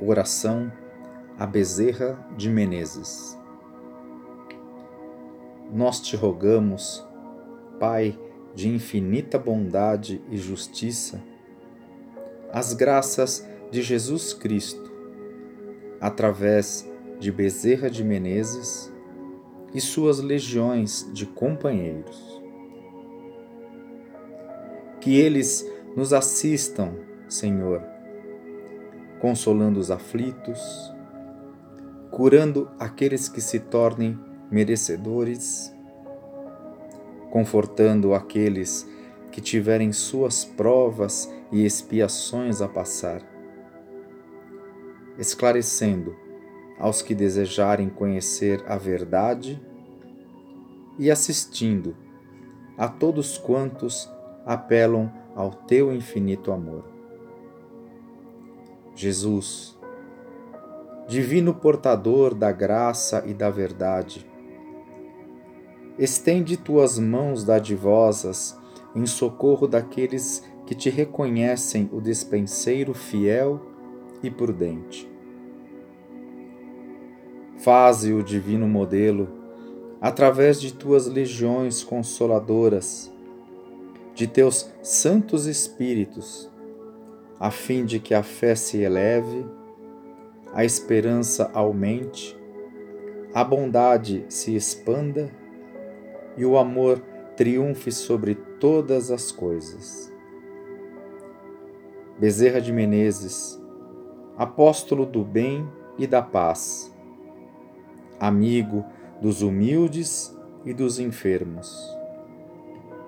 Oração a Bezerra de Menezes. Nós te rogamos, Pai de infinita bondade e justiça, as graças de Jesus Cristo, através de Bezerra de Menezes e suas legiões de companheiros. Que eles nos assistam, Senhor, consolando os aflitos, curando aqueles que se tornem merecedores, confortando aqueles que tiverem suas provas e expiações a passar, esclarecendo aos que desejarem conhecer a verdade e assistindo a todos quantos apelam ao teu infinito amor. Jesus, divino portador da graça e da verdade, estende tuas mãos dadivosas em socorro daqueles que te reconhecem o despenseiro fiel e prudente. Faze o divino modelo através de tuas legiões consoladoras de teus santos espíritos, a fim de que a fé se eleve, a esperança aumente, a bondade se expanda e o amor triunfe sobre todas as coisas. Bezerra de Menezes, apóstolo do bem e da paz, amigo dos humildes e dos enfermos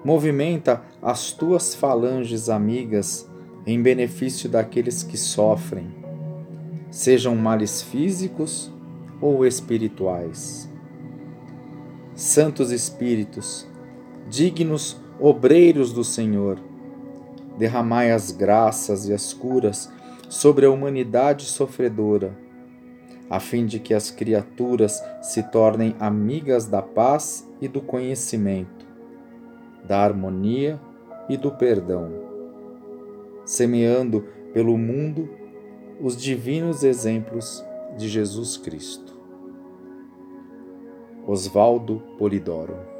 movimenta as tuas falanges amigas em benefício daqueles que sofrem, sejam males físicos ou espirituais. Santos Espíritos, dignos obreiros do Senhor, derramai as graças e as curas sobre a humanidade sofredora, a fim de que as criaturas se tornem amigas da paz e do conhecimento da harmonia e do perdão, semeando pelo mundo os divinos exemplos de Jesus Cristo. Osvaldo Polidoro